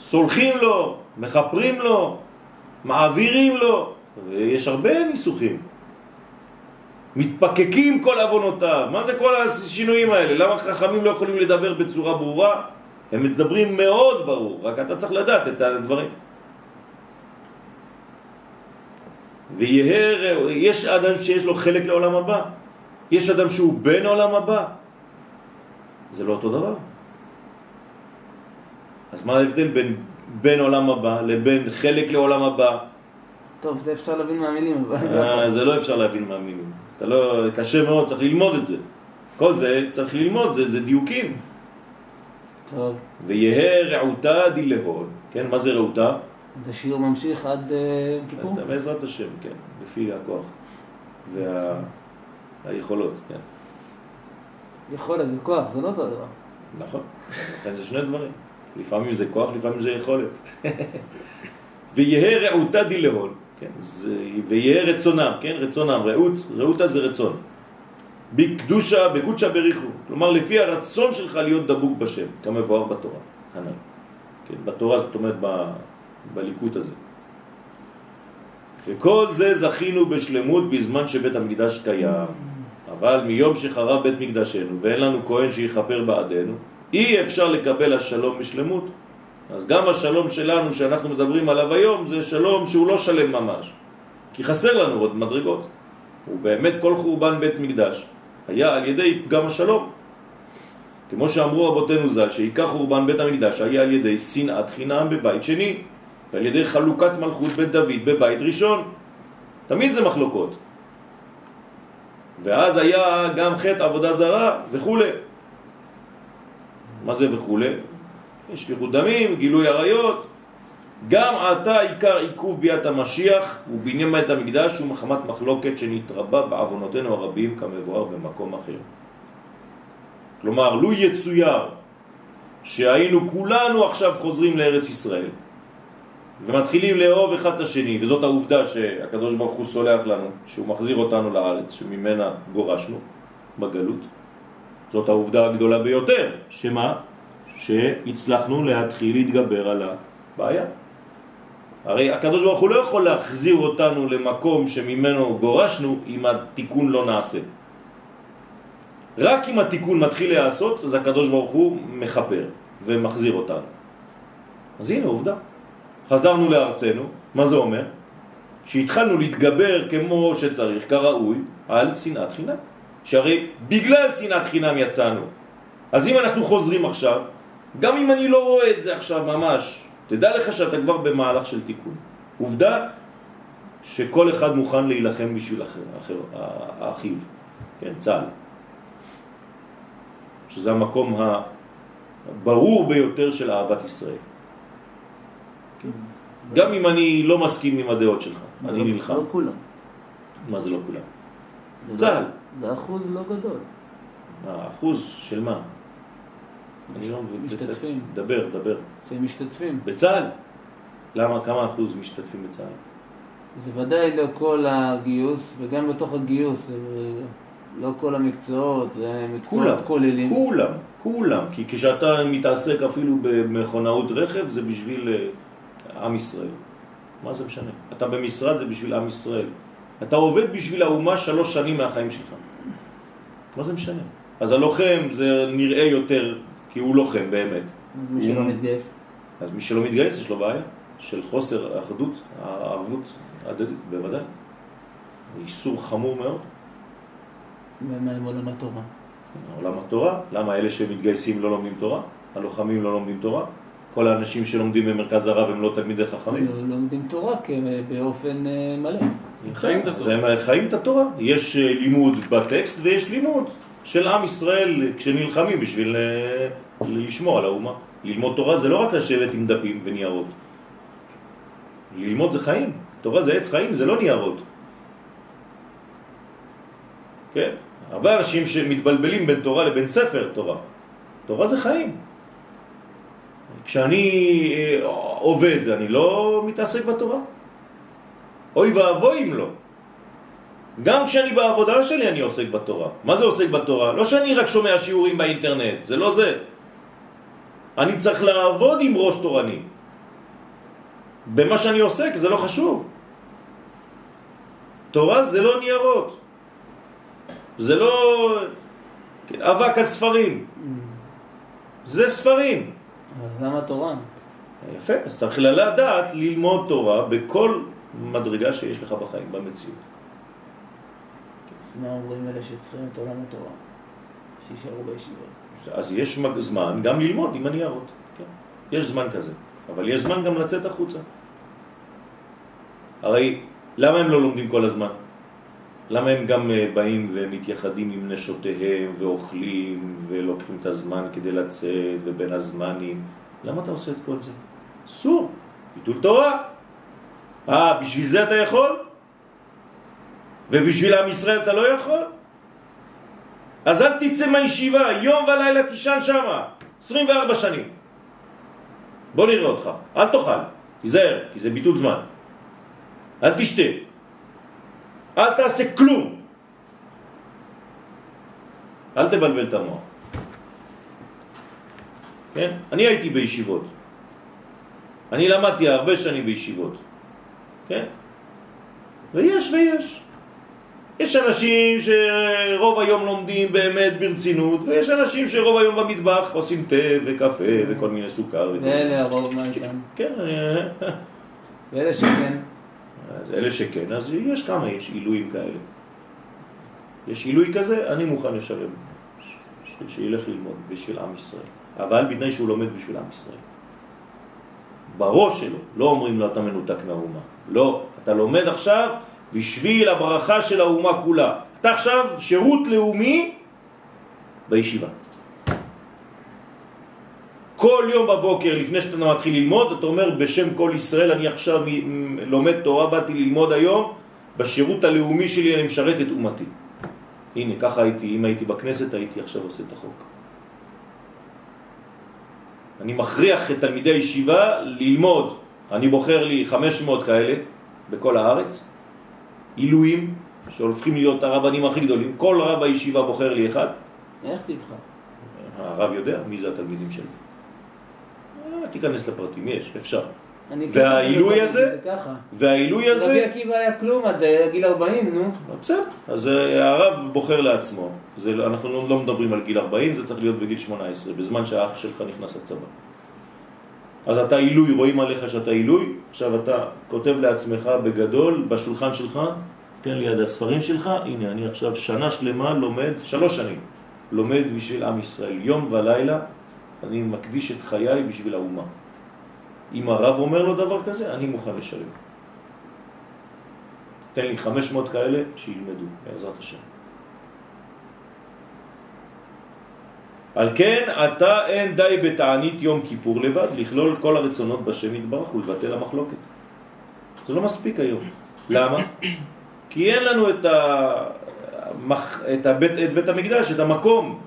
סולחים לו, מכפרים לו, מעבירים לו, ויש הרבה ניסוחים. מתפקקים כל עוונותיו. מה זה כל השינויים האלה? למה חכמים לא יכולים לדבר בצורה ברורה? הם מדברים מאוד ברור, רק אתה צריך לדעת את הדברים. ויהיה, יש אדם שיש לו חלק לעולם הבא, יש אדם שהוא בן עולם הבא, זה לא אותו דבר. אז מה ההבדל בין בן עולם הבא לבין חלק לעולם הבא? טוב, זה אפשר להבין מהמילים. אה, זה לא אפשר להבין מהמילים. אתה לא, קשה מאוד, צריך ללמוד את זה. כל זה צריך ללמוד, זה, זה דיוקים. טוב, ויהא רעותה דילהון, כן, מה זה רעותה? זה שיר ממשיך עד אה, כיפור? אתה בעזרת השם, כן, לפי הכוח והיכולות, כן. יכולת וכוח, זה לא אותו דבר. נכון, לכן זה שני דברים. לפעמים זה כוח, לפעמים זה יכולת. ויהא רעותה דילהון, כן, זה, ויהא רצונם, כן, רצונם, רעות, רעותה זה רצון. בקדושה, בקודשה בריחו, כלומר לפי הרצון שלך להיות דבוק בשם, כמבואר בתורה, הנ"ל. כן, בתורה זאת אומרת ב, בליקוט הזה. וכל זה זכינו בשלמות בזמן שבית המקדש קיים. אבל מיום שחרב בית מקדשנו ואין לנו כהן שיכפר בעדנו, אי אפשר לקבל השלום בשלמות. אז גם השלום שלנו שאנחנו מדברים עליו היום זה שלום שהוא לא שלם ממש. כי חסר לנו עוד מדרגות. ובאמת כל חורבן בית מקדש היה על ידי פגם השלום. כמו שאמרו רבותינו ז"ל, שעיקר חורבן בית המקדש היה על ידי שנאת חינם בבית שני, ועל ידי חלוקת מלכות בית דוד בבית ראשון. תמיד זה מחלוקות. ואז היה גם חטא עבודה זרה וכו'. מה זה וכו'? שפיכות דמים, גילוי עריות. גם עתה עיקר עיכוב ביאת המשיח ובניין בית המקדש מחמת מחלוקת שנתרבה בעוונותינו הרבים כמבואר במקום אחר. כלומר, לו יצויר שהיינו כולנו עכשיו חוזרים לארץ ישראל ומתחילים לאהוב אחד את השני, וזאת העובדה שהקדוש ברוך הוא סולח לנו, שהוא מחזיר אותנו לארץ, שממנה גורשנו בגלות. זאת העובדה הגדולה ביותר, שמה? שהצלחנו להתחיל להתגבר על הבעיה. הרי הקדוש ברוך הוא לא יכול להחזיר אותנו למקום שממנו גורשנו אם התיקון לא נעשה. רק אם התיקון מתחיל להיעשות, אז הקדוש ברוך הוא מחפר ומחזיר אותנו. אז הנה עובדה. חזרנו לארצנו, מה זה אומר? שהתחלנו להתגבר כמו שצריך, כראוי, על שנאת חינם. שהרי בגלל שנאת חינם יצאנו. אז אם אנחנו חוזרים עכשיו, גם אם אני לא רואה את זה עכשיו ממש, תדע לך שאתה כבר במהלך של תיקון. עובדה שכל אחד מוכן להילחם בשביל אחר, אחר, האחיו, כן, צה"ל. שזה המקום הברור ביותר של אהבת ישראל. כן. גם אם אני לא מסכים עם הדעות שלך, אני לא- נלחם. לא כולם. מה זה לא כולם? צה"ל. זה אחוז לא גדול. האחוז של מה? אני לא מבין. משתתפים. דבר, דבר. שהם משתתפים. בצה"ל? למה, כמה אחוז משתתפים בצה"ל? זה ודאי לא כל הגיוס, וגם בתוך הגיוס, לא כל המקצועות, זה כולם, מקצועות כוללים. כולם, כולם, כי כשאתה מתעסק אפילו במכונאות רכב זה בשביל אה, עם ישראל. מה זה משנה? אתה במשרד זה בשביל עם ישראל. אתה עובד בשביל האומה שלוש שנים מהחיים שלך. מה זה משנה? אז הלוחם זה נראה יותר כי הוא לוחם באמת. אז מי שלא מתגייס. אז מי שלא מתגייס יש לו בעיה של חוסר אחדות, הערבות הדדית, בוודאי. איסור חמור מאוד. ומה עם עולם התורה? עולם התורה, למה אלה שמתגייסים לא לומדים תורה? הלוחמים לא לומדים תורה? כל האנשים שלומדים במרכז הרב הם לא תלמידי חכמים? לא לומדים תורה כ- באופן אה, מלא. חיים את התורה. הם חיים את התורה. יש אה, לימוד בטקסט ויש לימוד של עם ישראל כשנלחמים בשביל אה, לשמור על האומה. ללמוד תורה זה לא רק לשבת עם דפים וניירות. ללמוד זה חיים. תורה זה עץ חיים, זה לא ניירות. כן? הרבה אנשים שמתבלבלים בין תורה לבין ספר תורה. תורה זה חיים. כשאני אה, עובד, אני לא מתעסק בתורה? אוי ואבוי אם לא. גם כשאני בעבודה שלי אני עוסק בתורה. מה זה עוסק בתורה? לא שאני רק שומע שיעורים באינטרנט, זה לא זה. אני צריך לעבוד עם ראש תורני. במה שאני עוסק זה לא חשוב. תורה זה לא ניירות. זה לא אבק על ספרים. זה ספרים. אז למה תורה? יפה, אז צריך לדעת ללמוד תורה בכל מדרגה שיש לך בחיים, במציאות. אז מה אומרים אלה שצריכים את עולם התורה? שישארו בישיבות. אז יש זמן גם ללמוד עם הניירות. כן. יש זמן כזה. אבל יש זמן גם לצאת החוצה. הרי למה הם לא לומדים כל הזמן? למה הם גם אה, באים ומתייחדים עם נשותיהם ואוכלים ולוקחים את הזמן כדי לצאת ובין הזמנים? למה אתה עושה את כל זה? אסור, ביטול תורה. אה, בשביל זה אתה יכול? ובשביל עם ישראל אתה לא יכול? אז אל תצא מהישיבה, יום ולילה תישן שמה, 24 שנים. בוא נראה אותך, אל תאכל, תיזהר, כי זה ביטול זמן. אל תשתה, אל תעשה כלום. אל תבלבל את המוח. כן? אני הייתי בישיבות. אני למדתי הרבה שנים בישיבות. כן? ויש ויש. יש אנשים שרוב היום לומדים באמת ברצינות, ויש אנשים שרוב היום במטבח עושים תה וקפה וכל מיני סוכר. ואלה הרוב מה איתם? כן, אני- ואלה שכן. אלה שכן, אז יש כמה, יש עילויים כאלה. יש עילוי כזה, אני מוכן לשלם, שילך ללמוד בשביל עם ישראל. אבל בתנאי שהוא לומד בשביל עם ישראל. בראש שלו, לא אומרים לו אתה מנותק מהאומה. לא, אתה לומד עכשיו בשביל הברכה של האומה כולה. אתה עכשיו שירות לאומי בישיבה. כל יום בבוקר, לפני שאתה מתחיל ללמוד, אתה אומר בשם כל ישראל, אני עכשיו לומד תורה, באתי ללמוד היום, בשירות הלאומי שלי אני משרת את אומתי. הנה, ככה הייתי, אם הייתי בכנסת, הייתי עכשיו עושה את החוק. אני מכריח את תלמידי הישיבה ללמוד. אני בוחר לי 500 כאלה בכל הארץ, עילויים, שהולכים להיות הרבנים הכי גדולים. כל רב הישיבה בוחר לי אחד, איך תבחר? הרב יודע מי זה התלמידים שלי. אה, תיכנס לפרטים, יש, אפשר. והעילוי הזה? והעילוי רבי הזה, עקיבא היה כלום עד אה, גיל 40, נו. בסדר, אז אה, הרב בוחר לעצמו. זה, לא- אנחנו לא, לא מדברים על גיל 40, זה צריך להיות בגיל 18, בזמן שהאח שלך נכנס לצבא. אז אתה עילוי, רואים עליך שאתה עילוי, עכשיו אתה כותב לעצמך בגדול, בשולחן שלך, תן ליד הספרים שלך, הנה אני עכשיו שנה שלמה לומד, שלוש שנים, לומד בשביל עם ישראל, יום ולילה, אני מקדיש את חיי בשביל האומה. אם הרב אומר לו דבר כזה, אני מוכן לשלם. תן לי 500 כאלה שילמדו, בעזרת השם. על כן, אתה אין די בתענית יום כיפור לבד, לכלול כל הרצונות בשם יתברך ולבטל המחלוקת. זה לא מספיק היום. למה? כי אין לנו את, ה... את, הבית, את בית המקדש, את המקום,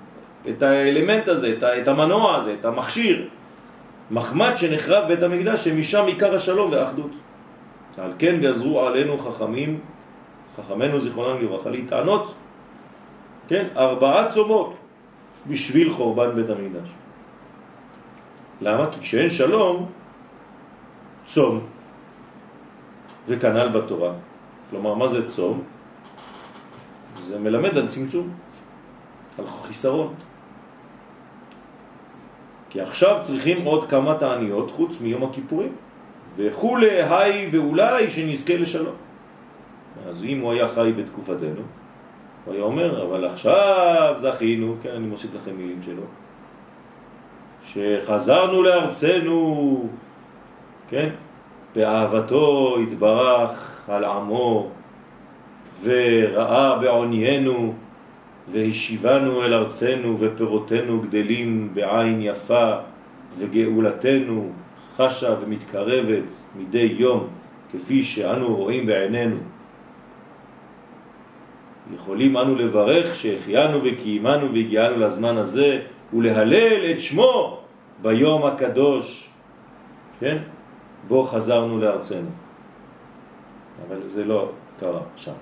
את האלמנט הזה, את, ה... את המנוע הזה, את המכשיר. מחמד שנחרב בית המקדש, שמשם עיקר השלום והאחדות. על כן גזרו עלינו חכמים, חכמינו זיכרונם לברכה, להתענות, כן, ארבעה צומות בשביל חורבן בית המקדש. למה? כי כשאין שלום, צום. וכנ"ל בתורה. כלומר, מה זה צום? זה מלמד על צמצום, על חיסרון. כי עכשיו צריכים עוד כמה תעניות חוץ מיום הכיפורים. וכולי, היי ואולי שנזכה לשלום. אז אם הוא היה חי בתקופתנו, הוא היה אומר, אבל עכשיו זכינו, כן, אני מוסיף לכם מילים שלו, שחזרנו לארצנו, כן, באהבתו התברך על עמו, וראה בעוניינו, והשיבנו אל ארצנו, ופירותינו גדלים בעין יפה, וגאולתנו חשה ומתקרבת מדי יום, כפי שאנו רואים בעינינו. יכולים אנו לברך שהחיינו וקיימנו והגיענו לזמן הזה ולהלל את שמו ביום הקדוש, כן? בו חזרנו לארצנו. אבל זה לא קרה שם.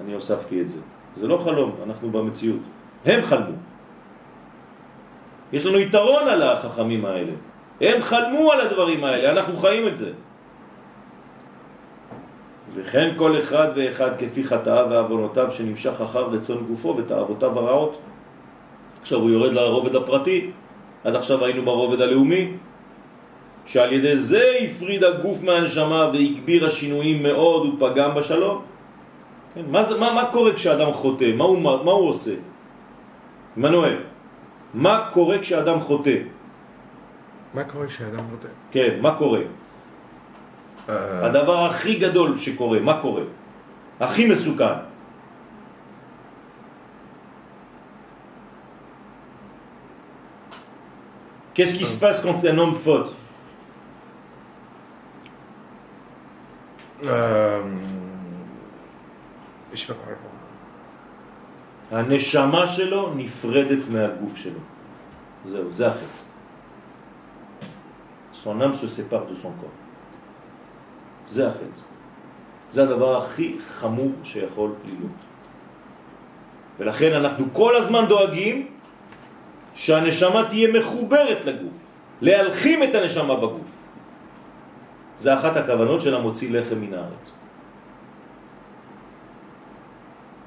אני הוספתי את זה. זה לא חלום, אנחנו במציאות. הם חלמו. יש לנו יתרון על החכמים האלה. הם חלמו על הדברים האלה, אנחנו חיים את זה. וכן כל אחד ואחד כפי חטאיו ועוונותיו שנמשך אחר רצון גופו ותאוותיו הרעות. עכשיו הוא יורד לרובד הפרטי, עד עכשיו היינו ברובד הלאומי, שעל ידי זה הפריד הגוף מהנשמה והגביר השינויים מאוד ופגם בשלום. כן, מה, זה, מה, מה קורה כשאדם חוטא? מה הוא, מה, מה הוא עושה? מנואל, מה קורה כשאדם חוטא? מה קורה כשאדם חוטא? כן, מה קורה? אה, הדבר הכי גדול שקורה, מה קורה? הכי מסוכן. Qu'est-ce qui se passe quand un homme faute אה, יש לך כבר... הנשמה שלו נפרדת מהגוף שלו. זהו, זה החטא. Son âme se sépare de son corps. זה החטא. זה הדבר הכי חמור שיכול להיות. ולכן אנחנו כל הזמן דואגים שהנשמה תהיה מחוברת לגוף, להלחים את הנשמה בגוף. זה אחת הכוונות של המוציא לחם מן הארץ.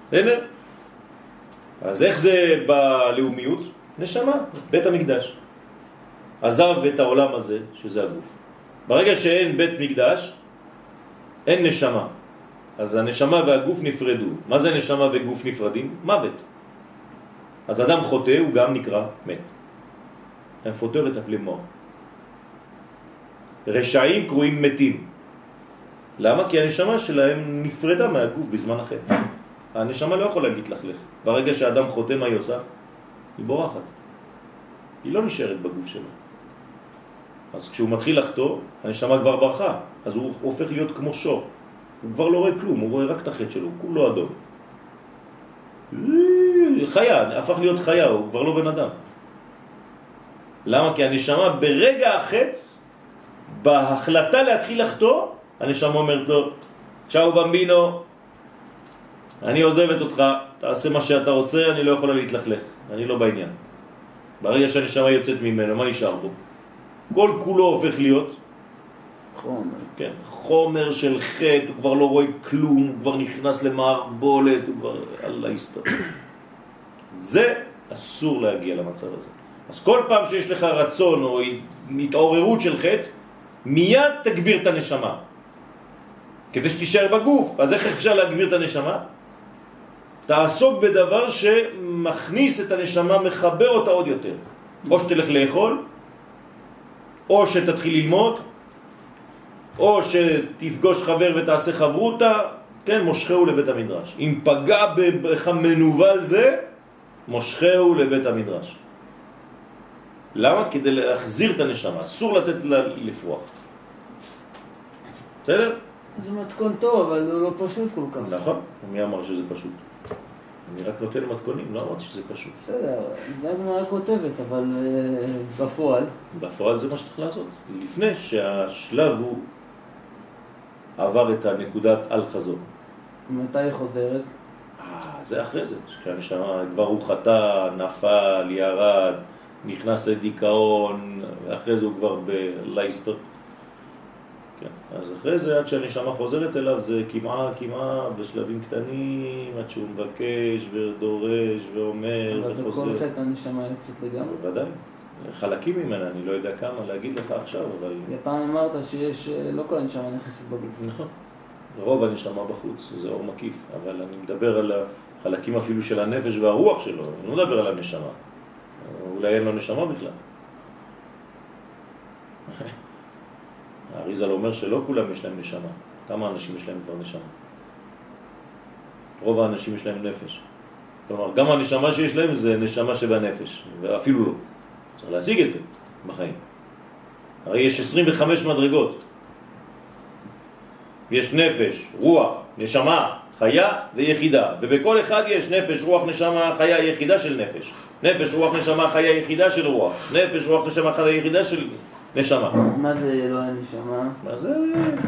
בסדר? אז איך זה בלאומיות? נשמה, בית המקדש. עזב את העולם הזה, שזה הגוף. ברגע שאין בית מקדש, אין נשמה. אז הנשמה והגוף נפרדו. מה זה נשמה וגוף נפרדים? מוות. אז אדם חוטא הוא גם נקרא מת. הם פוטר את הפלי מור. רשעים קרויים מתים. למה? כי הנשמה שלהם נפרדה מהגוף בזמן החטא. הנשמה לא יכולה להתלכלך. ברגע שאדם חוטא, מה היא עושה? היא בורחת. היא לא נשארת בגוף שלו. אז כשהוא מתחיל לחטוא, הנשמה כבר ברחה, אז הוא הופך להיות כמו שור. הוא כבר לא רואה כלום, הוא רואה רק את החטא שלו, כולו אדום. חיה, הפך להיות חיה, הוא כבר לא בן אדם. למה? כי הנשמה ברגע החטא, בהחלטה להתחיל לחטוא, הנשמה אומרת לו, צ'או במבינו, אני עוזבת אותך, תעשה מה שאתה רוצה, אני לא יכולה להתלכלך, אני לא בעניין. ברגע שהנשמה יוצאת ממנו, מה נשאר בו? כל כולו הופך להיות חומר. כן, חומר של חטא, הוא כבר לא רואה כלום, הוא כבר נכנס למערבולת, הוא כבר... אללה יסתר. זה אסור להגיע למצב הזה. אז כל פעם שיש לך רצון או התעוררות של חטא, מיד תגביר את הנשמה. כדי שתישאר בגוף. אז איך אפשר להגביר את הנשמה? תעסוק בדבר שמכניס את הנשמה, מחבר אותה עוד יותר. או שתלך לאכול, או שתתחיל ללמוד, או שתפגוש חבר ותעשה חברותה, כן, מושכהו לבית המדרש. אם פגע בך מנוול זה, מושכהו לבית המדרש. למה? כדי להחזיר את הנשמה, אסור לתת לה לפרוח. בסדר? זה מתכון טוב, אבל הוא לא פשוט כל כך. נכון, מי אמר שזה פשוט? אני רק נותן מתכונים, לא אמרתי שזה פשוט. בסדר, זה הגמרא כותבת, אבל אה, בפועל, בפועל זה מה שצריך לעשות. לפני שהשלב הוא עבר את הנקודת אל חזור. מתי היא חוזרת? אה, זה אחרי זה, כשהנשמה כבר הוא חטא, נפל, ירד, נכנס לדיכאון, ואחרי זה הוא כבר בלייסטר. כן, אז אחרי זה, עד שהנשמה חוזרת אליו, זה כמעה, כמעה, בשלבים קטנים, עד שהוא מבקש ודורש ואומר אבל בכל וחוזר. חטא הנשמה יוצאת לגמרי. בוודאי. חלקים ממנה, אני לא יודע כמה להגיד לך עכשיו, אבל... פעם אמרת שיש, אה, לא כל הנשמה נכנסת בגוף. נכון. רוב הנשמה בחוץ, זה אור מקיף, אבל אני מדבר על החלקים אפילו של הנפש והרוח שלו, אני לא מדבר על הנשמה. אולי אין לו נשמה בכלל. האריזל אומר שלא כולם יש להם נשמה. כמה אנשים יש להם כבר נשמה? רוב האנשים יש להם נפש. כלומר, גם הנשמה שיש להם זה נשמה שבנפש, ואפילו לא. צריך להשיג את זה בחיים. הרי יש 25 מדרגות. יש נפש, רוח, נשמה, חיה ויחידה, ובכל אחד יש נפש, רוח, נשמה, חיה, יחידה של נפש. נפש, רוח, נשמה, חיה, יחידה של רוח. נפש, רוח, נשמה, חיה, יחידה של נשמה. מה זה לא הנשמה? מה זה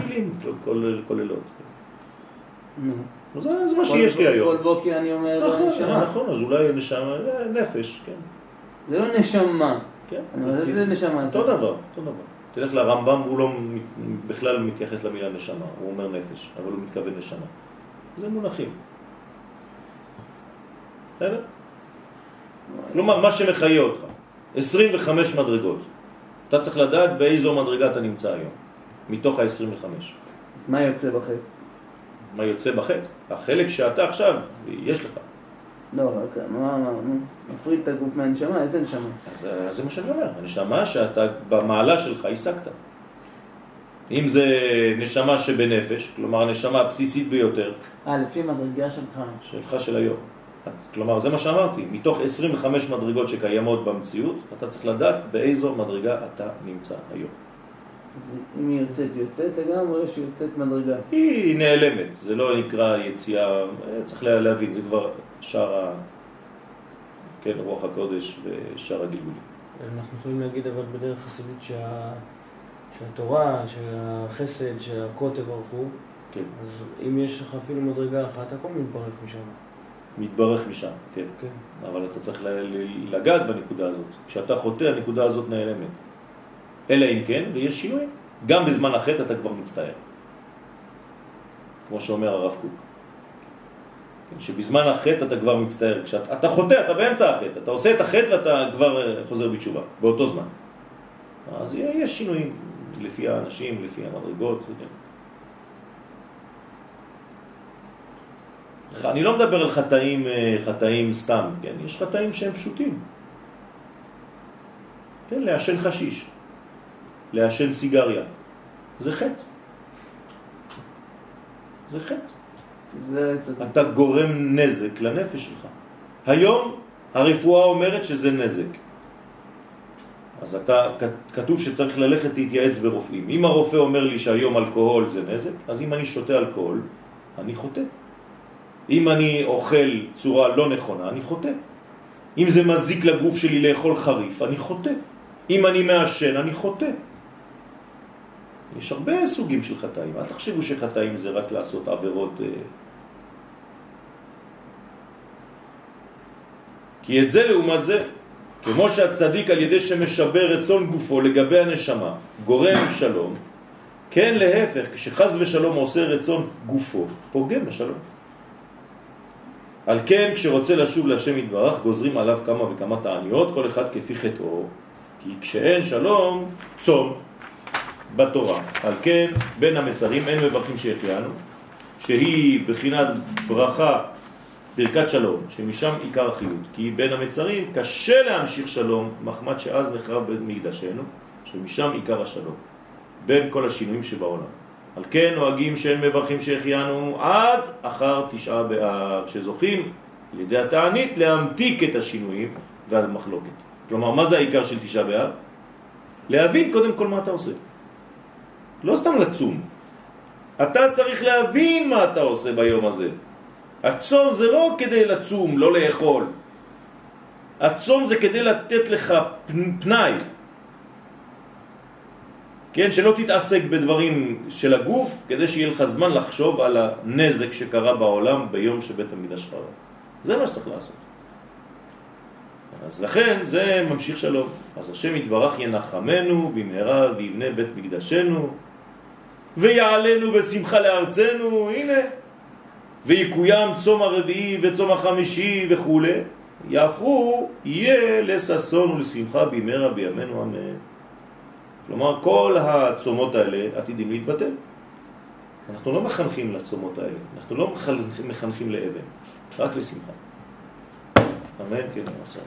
מילים כוללות. זה, זה מה שיש לי היום. כל בוקר אני אומר לא נכון, נשמה. נכון, אז אולי נשמה, אה, נפש, כן. זה לא נשמה. כן. אבל איזה נשמה זה? אותו דבר, אותו דבר. תלך לרמב"ם, הוא לא בכלל מתייחס למילה נשמה, הוא אומר נפש, אבל הוא מתכוון נשמה. זה מונחים. בסדר? כלומר, מה שמחיה אותך, 25 מדרגות. אתה צריך לדעת באיזו מדרגה אתה נמצא היום, מתוך ה-25. אז מה יוצא בחטא? מה יוצא בחטא? החלק שאתה עכשיו, יש לך. לא, רק מה, מה, נו, מפריד את הגוף מהנשמה, איזה נשמה? אז אז זה מה שאני אומר, הנשמה שאתה במעלה שלך השגת. אם זה נשמה שבנפש, כלומר הנשמה הבסיסית ביותר אה, לפי מדרגה שלך. שלך של היום. את- כלומר, זה מה שאמרתי, מתוך 25 מדרגות שקיימות במציאות, אתה צריך לדעת באיזו מדרגה אתה נמצא היום. אז אם היא יוצאת, יוצאת לגמרי, יוצאת מדרגה. היא נעלמת, זה לא נקרא יציאה, אה, צריך לה- להבין, זה כבר שאר ה... כן, רוח הקודש ושאר הגלגולים. אנחנו יכולים להגיד אבל בדרך חסידית שה... שהתורה, שהחסד, שהכל תברכו, כן, אז אם יש לך אפילו מדרגה אחת, הכל מתברך משם. מתברך משם, כן. כן. אבל אתה צריך ל- ל- לגעת בנקודה הזאת. כשאתה חוטא, הנקודה הזאת נעלמת. אלא אם כן, ויש שינויים. גם בזמן החטא אתה כבר מצטער. כמו שאומר הרב קוק. כן, שבזמן החטא אתה כבר מצטער. כשאתה אתה חוטא, אתה באמצע החטא. אתה עושה את החטא ואתה כבר אה, חוזר בתשובה, באותו זמן. אז יש שינויים לפי האנשים, לפי המדרגות. אני לא מדבר על חטאים, אה, חטאים סתם, כן? יש חטאים שהם פשוטים. כן, לעשן חשיש, לעשן סיגריה. זה חטא. זה חטא. זה. אתה גורם נזק לנפש שלך. היום הרפואה אומרת שזה נזק. אז אתה, כתוב שצריך ללכת להתייעץ ברופאים. אם הרופא אומר לי שהיום אלכוהול זה נזק, אז אם אני שותה אלכוהול, אני חוטא. אם אני אוכל צורה לא נכונה, אני חוטא. אם זה מזיק לגוף שלי לאכול חריף, אני חוטא. אם אני מעשן, אני חוטא. יש הרבה סוגים של חטאים. אל תחשבו שחטאים זה רק לעשות עבירות... אה, כי את זה לעומת זה, כמו שהצדיק על ידי שמשבר רצון גופו לגבי הנשמה, גורם שלום, כן להפך, כשחז ושלום עושה רצון גופו, פוגם בשלום. על כן, כשרוצה לשוב להשם יתברך, גוזרים עליו כמה וכמה תעניות, כל אחד כפי חטאו. כי כשאין שלום, צום בתורה. על כן, בין המצרים אין מברכים שהחיינו, שהיא בחינת ברכה, ברכת שלום, שמשם עיקר החיות. כי בין המצרים קשה להמשיך שלום, מחמד שאז נחרב בית מקדשנו, שמשם עיקר השלום, בין כל השינויים שבעולם. על כן נוהגים שהם מברכים שהחיינו עד אחר תשעה באב, שזוכים על ידי התענית להמתיק את השינויים והמחלוקת. כלומר, מה זה העיקר של תשעה באב? להבין קודם כל מה אתה עושה. לא סתם לצום. אתה צריך להבין מה אתה עושה ביום הזה. הצום זה לא כדי לצום, לא לאכול. הצום זה כדי לתת לך פנאי. כן, שלא תתעסק בדברים של הגוף, כדי שיהיה לך זמן לחשוב על הנזק שקרה בעולם ביום שבית המקדש חרב. זה מה שצריך לעשות. אז לכן זה ממשיך שלום. אז השם יתברך ינחמנו במהרה ויבנה בית מקדשנו ויעלנו בשמחה לארצנו, הנה, ויקוים צום הרביעי וצום החמישי וכו', יהפכו יהיה לססון ולשמחה במהרה בימינו אמן. כלומר, כל הצומות האלה עתידים להתבטל. אנחנו לא מחנכים לצומות האלה, אנחנו לא מחנכים לאבן, רק לשמחה. אמן, כן, מצב.